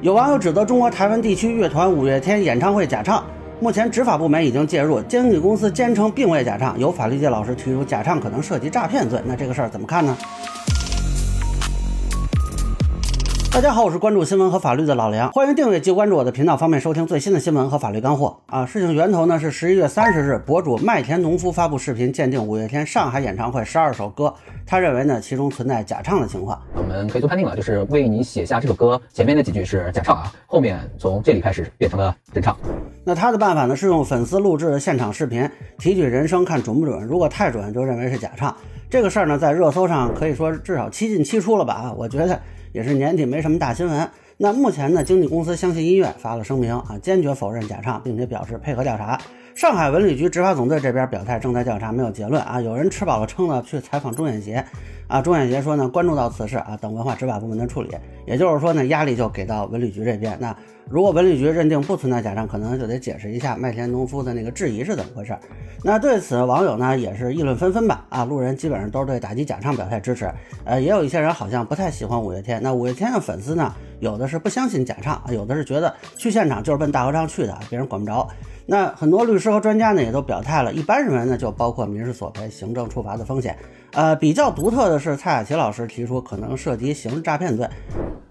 有网友指责中国台湾地区乐团五月天演唱会假唱，目前执法部门已经介入，经纪公司坚称并未假唱。有法律界老师提出假唱可能涉及诈骗罪，那这个事儿怎么看呢？大家好，我是关注新闻和法律的老梁，欢迎订阅及关注我的频道，方便收听最新的新闻和法律干货啊。事情源头呢是十一月三十日，博主麦田农夫发布视频鉴定五月天上海演唱会十二首歌，他认为呢其中存在假唱的情况。我们可以做判定了，就是为你写下这首歌前面那几句是假唱啊，后面从这里开始变成了真唱。那他的办法呢是用粉丝录制的现场视频提取人声看准不准，如果太准就认为是假唱。这个事儿呢在热搜上可以说至少七进七出了吧啊，我觉得。也是年底没什么大新闻。那目前呢，经纪公司相信医院发了声明啊，坚决否认假唱，并且表示配合调查。上海文旅局执法总队这边表态，正在调查，没有结论啊。有人吃饱了撑的去采访钟远协啊，钟远协说呢，关注到此事啊，等文化执法部门的处理。也就是说呢，压力就给到文旅局这边。那如果文旅局认定不存在假唱，可能就得解释一下麦田农夫的那个质疑是怎么回事。那对此网友呢也是议论纷纷吧啊，路人基本上都是对打击假唱表态支持。呃，也有一些人好像不太喜欢五月天。那五月天的粉丝呢，有的是不相信假唱，有的是觉得去现场就是奔大合唱去的，别人管不着。那很多律师和专家呢也都表态了，一般认为呢就包括民事索赔、行政处罚的风险。呃，比较独特的是蔡雅琪老师提出可能涉及刑事诈骗罪。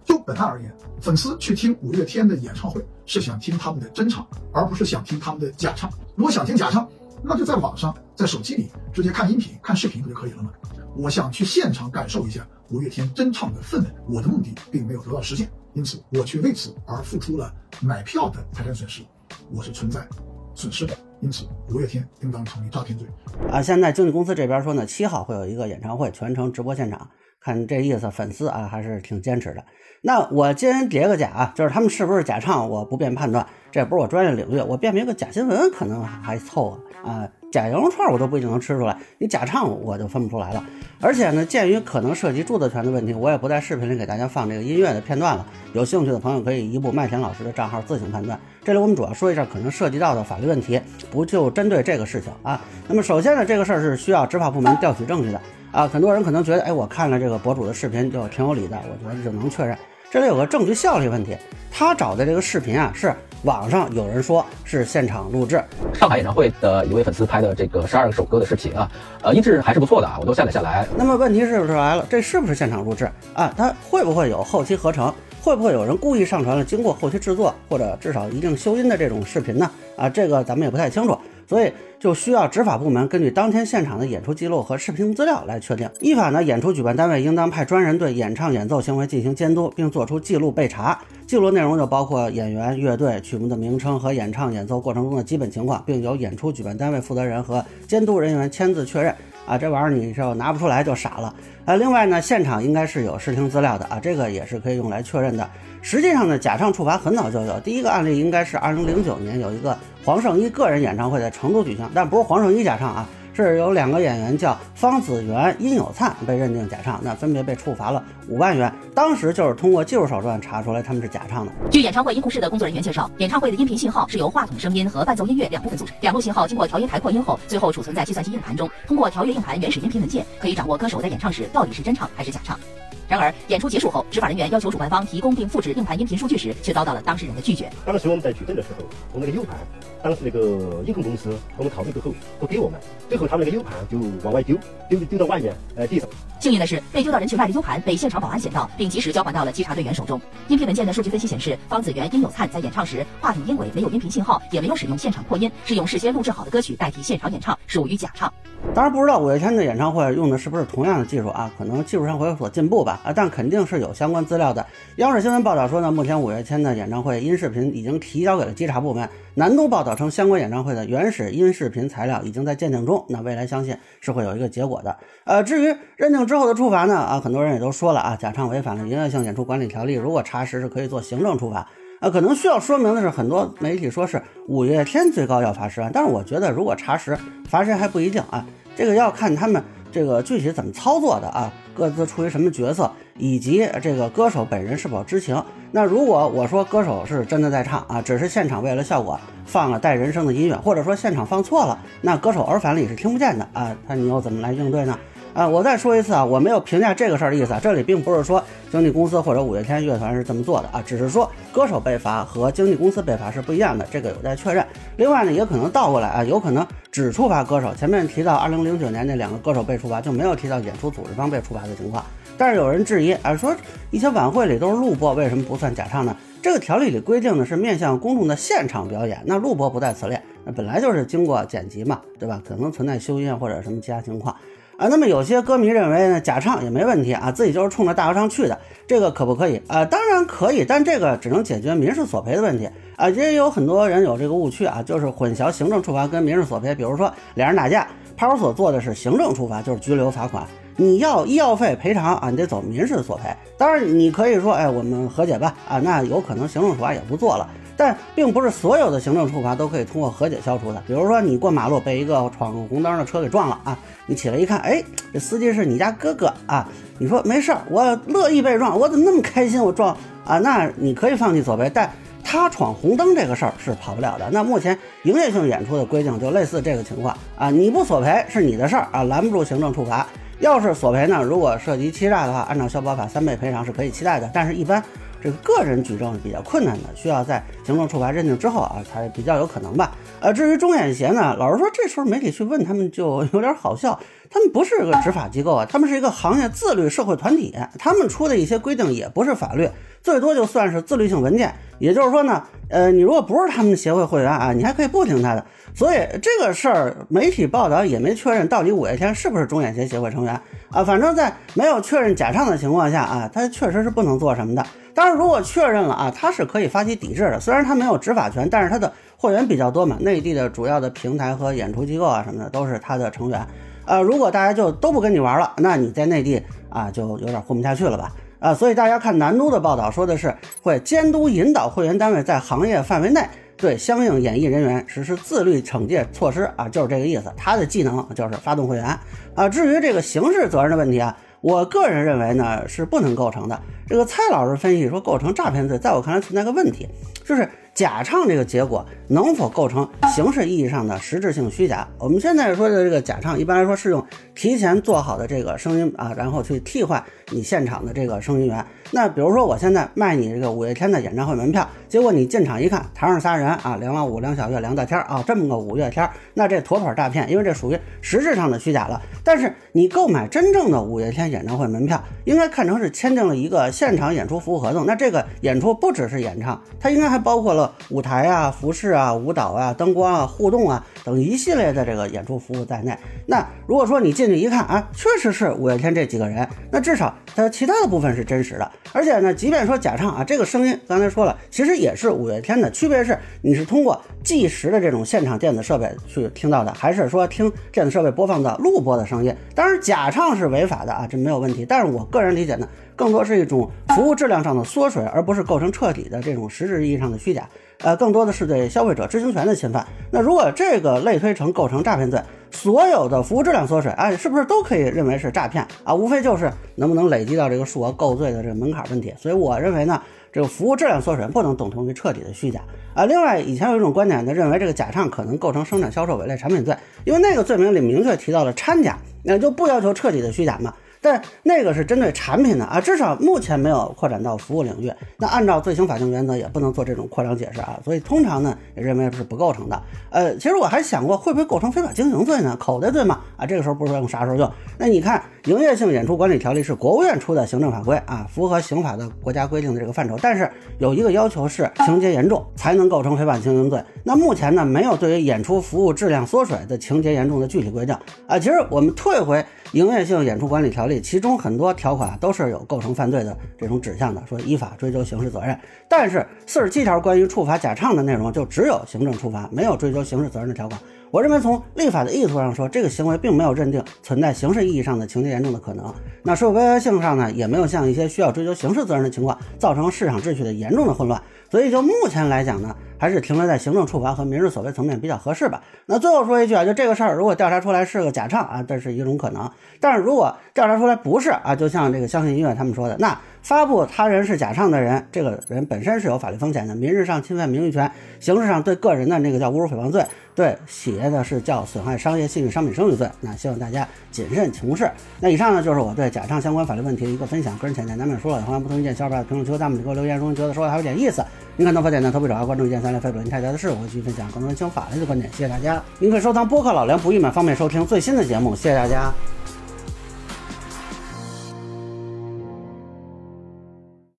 就本案而言，粉丝去听五月天的演唱会是想听他们的真唱，而不是想听他们的假唱。如果想听假唱，那就在网上，在手机里直接看音频、看视频不就可以了吗？我想去现场感受一下五月天真唱的氛围，我的目的并没有得到实现，因此我却为此而付出了买票的财产损失，我是存在损失的。因此，五月天应当成立诈骗罪。啊，现在经纪公司这边说呢，七号会有一个演唱会，全程直播现场。看这意思，粉丝啊还是挺坚持的。那我今天叠个假啊，就是他们是不是假唱，我不便判断，这不是我专业领域。我辨别个假新闻可能还凑合啊，假羊肉串我都不一定能吃出来，你假唱我就分不出来了。而且呢，鉴于可能涉及著作权的问题，我也不在视频里给大家放这个音乐的片段了。有兴趣的朋友可以移步麦田老师的账号自行判断。这里我们主要说一下可能涉及到的法律问题，不就针对这个事情啊。那么首先呢，这个事儿是需要执法部门调取证据的。啊，很多人可能觉得，哎，我看了这个博主的视频就挺有理的，我觉得就能确认。这里有个证据效力问题，他找的这个视频啊，是网上有人说是现场录制，上海演唱会的一位粉丝拍的这个十二首歌的视频啊，呃，音质还是不错的啊，我都下载下来。那么问题是不是来了？这是不是现场录制啊？它会不会有后期合成？会不会有人故意上传了经过后期制作或者至少一定修音的这种视频呢？啊，这个咱们也不太清楚。所以就需要执法部门根据当天现场的演出记录和视频资料来确定。依法呢，演出举办单位应当派专人对演唱演奏行为进行监督，并作出记录备查。记录内容就包括演员、乐队、曲目的名称和演唱演奏过程中的基本情况，并由演出举办单位负责人和监督人员签字确认。啊，这玩意儿你就拿不出来就傻了。啊，另外呢，现场应该是有视听资料的啊，这个也是可以用来确认的。实际上呢，假唱处罚很早就有，第一个案例应该是二零零九年有一个黄圣依个人演唱会在成都举行，但不是黄圣依假唱啊。是有两个演员叫方子元、殷有灿被认定假唱，那分别被处罚了五万元。当时就是通过技术手段查出来他们是假唱的。据演唱会音控室的工作人员介绍，演唱会的音频信号是由话筒声音和伴奏音乐两部分组成，两路信号经过调音台扩音后，最后储存在计算机硬盘中。通过调阅硬盘原始音频文件，可以掌握歌手在演唱时到底是真唱还是假唱。然而，演出结束后，执法人员要求主办方提供并复制硬盘音频数据时，却遭到了当事人的拒绝。当时我们在举证的时候，我们那个 U 盘，当时那个音控公司我们考虑过后不给我们，最后他们那个 U 盘就往外丢，丢丢到外面，呃地上。幸运的是，被丢到人群外的 U 盘被现场保安捡到，并及时交还到了稽查队员手中。音频文件的数据分析显示，方子元、殷有灿在演唱时，话筒音轨没有音频信号，也没有使用现场扩音，是用事先录制好的歌曲代替现场演唱，属于假唱。当然不知道五月天的演唱会用的是不是同样的技术啊？可能技术上会有所进步吧啊！但肯定是有相关资料的。央视新闻报道说呢，目前五月天的演唱会音视频已经提交给了稽查部门。南都报道称，相关演唱会的原始音视频材料已经在鉴定中，那未来相信是会有一个结果的。呃，至于认定之后的处罚呢？啊，很多人也都说了啊，假唱违反了营业性演出管理条例，如果查实是可以做行政处罚。啊，可能需要说明的是，很多媒体说是五月天最高要罚十万，但是我觉得如果查实罚谁还不一定啊，这个要看他们这个具体怎么操作的啊，各自处于什么角色，以及这个歌手本人是否知情。那如果我说歌手是真的在唱啊，只是现场为了效果放了带人声的音乐，或者说现场放错了，那歌手耳返里是听不见的啊，那你又怎么来应对呢？啊，我再说一次啊，我没有评价这个事儿的意思啊，这里并不是说经纪公司或者五月天乐团是这么做的啊，只是说歌手被罚和经纪公司被罚是不一样的，这个有待确认。另外呢，也可能倒过来啊，有可能只处罚歌手。前面提到二零零九年那两个歌手被处罚，就没有提到演出组织方被处罚的情况。但是有人质疑啊，说一些晚会里都是录播，为什么不算假唱呢？这个条例里规定的是面向公众的现场表演，那录播不在此列，那本来就是经过剪辑嘛，对吧？可能存在修音或者什么其他情况。啊，那么有些歌迷认为呢，假唱也没问题啊，自己就是冲着大合唱去的，这个可不可以啊？当然可以，但这个只能解决民事索赔的问题啊。也有很多人有这个误区啊，就是混淆行政处罚跟民事索赔。比如说俩人打架，派出所做的是行政处罚，就是拘留罚款，你要医药费赔偿啊，你得走民事索赔。当然你可以说，哎，我们和解吧啊，那有可能行政处罚也不做了。但并不是所有的行政处罚都可以通过和解消除的。比如说，你过马路被一个闯红灯的车给撞了啊，你起来一看，哎，这司机是你家哥哥啊，你说没事儿，我乐意被撞，我怎么那么开心？我撞啊，那你可以放弃索赔，但他闯红灯这个事儿是跑不了的。那目前营业性演出的规定就类似这个情况啊，你不索赔是你的事儿啊，拦不住行政处罚。要是索赔呢，如果涉及欺诈的话，按照消保法三倍赔偿是可以期待的，但是一般。这个个人举证是比较困难的，需要在行政处罚认定之后啊，才比较有可能吧。呃，至于中演协呢，老实说，这时候媒体去问他们就有点好笑。他们不是个执法机构啊，他们是一个行业自律社会团体，他们出的一些规定也不是法律，最多就算是自律性文件。也就是说呢，呃，你如果不是他们协会会员啊，你还可以不听他的。所以这个事儿媒体报道也没确认到底五月天是不是中演协协会成员啊。反正，在没有确认假唱的情况下啊，他确实是不能做什么的。当然，如果确认了啊，他是可以发起抵制的。虽然然他没有执法权，但是他的会员比较多嘛，内地的主要的平台和演出机构啊什么的都是他的成员。呃，如果大家就都不跟你玩了，那你在内地啊就有点混不下去了吧？啊，所以大家看南都的报道说的是会监督引导会员单位在行业范围内对相应演艺人员实施自律惩戒措施啊，就是这个意思。他的技能就是发动会员啊。至于这个刑事责任的问题啊。我个人认为呢是不能构成的。这个蔡老师分析说构成诈骗罪，在我看来存在个问题，就是假唱这个结果能否构成形式意义上的实质性虚假？我们现在说的这个假唱，一般来说是用提前做好的这个声音啊，然后去替换你现场的这个声音源。那比如说我现在卖你这个五月天的演唱会门票，结果你进场一看，台上仨人啊，梁老五、梁小月、梁大天啊，这么个五月天，那这妥妥诈骗，因为这属于实质上的虚假了。但是你购买真正的五月天演唱会门票，应该看成是签订了一个现场演出服务合同。那这个演出不只是演唱，它应该还包括了舞台啊、服饰啊、舞蹈啊、灯光啊、互动啊等一系列的这个演出服务在内。那如果说你进去一看啊，确实是五月天这几个人，那至少它其他的部分是真实的。而且呢，即便说假唱啊，这个声音刚才说了，其实也是五月天的。区别是你是通过计时的这种现场电子设备去听到的，还是说听电子设备播放的录播的声音？当然，假唱是违法的啊，这没有问题。但是我个人理解呢，更多是一种服务质量上的缩水，而不是构成彻底的这种实质意义上的虚假。呃，更多的是对消费者知情权的侵犯。那如果这个类推成构成诈骗罪，所有的服务质量缩水，哎，是不是都可以认为是诈骗啊？无非就是能不能累积到这个数额够罪的这个门槛问题。所以我认为呢，这个服务质量缩水不能等同于彻底的虚假啊。另外，以前有一种观点呢，认为这个假唱可能构成生产销售伪劣产品罪，因为那个罪名里明确提到了掺假，那就不要求彻底的虚假嘛。但那个是针对产品的啊，至少目前没有扩展到服务领域。那按照罪行法定原则，也不能做这种扩张解释啊。所以通常呢，也认为是不构成的。呃，其实我还想过，会不会构成非法经营罪呢？口袋罪嘛，啊，这个时候不知道用啥时候用。那你看，营业性演出管理条例是国务院出的行政法规啊，符合刑法的国家规定的这个范畴。但是有一个要求是情节严重才能构成非法经营罪。那目前呢，没有对于演出服务质量缩水的情节严重的具体规定啊。其实我们退回。营业性演出管理条例，其中很多条款都是有构成犯罪的这种指向的，说依法追究刑事责任。但是四十七条关于处罚假唱的内容，就只有行政处罚，没有追究刑事责任的条款。我认为从立法的意图上说，这个行为并没有认定存在刑事意义上的情节严重的可能。那社会危害性上呢，也没有像一些需要追究刑事责任的情况，造成市场秩序的严重的混乱。所以就目前来讲呢。还是停留在行政处罚和民事索赔层面比较合适吧。那最后说一句啊，就这个事儿，如果调查出来是个假唱啊，这是一种可能。但是如果调查出来不是啊，就像这个相信音乐他们说的，那发布他人是假唱的人，这个人本身是有法律风险的，民事上侵犯名誉权，刑事上对个人的那个叫侮辱诽谤罪，对企业的是叫损害商业信誉、商品声誉罪。那希望大家谨慎从事。那以上呢就是我对假唱相关法律问题的一个分享，个人浅见难免说了，欢迎不同意见小伙伴在评论区、弹幕里给我留言，如果觉得说的还有点意思，您看头发点赞，投币转发关注一键三连，非主您太太的事，我会继续分享更多人情法律的观点。谢谢大家，您可以收藏播客老梁不郁闷，方便收听最新的节目。谢谢大家。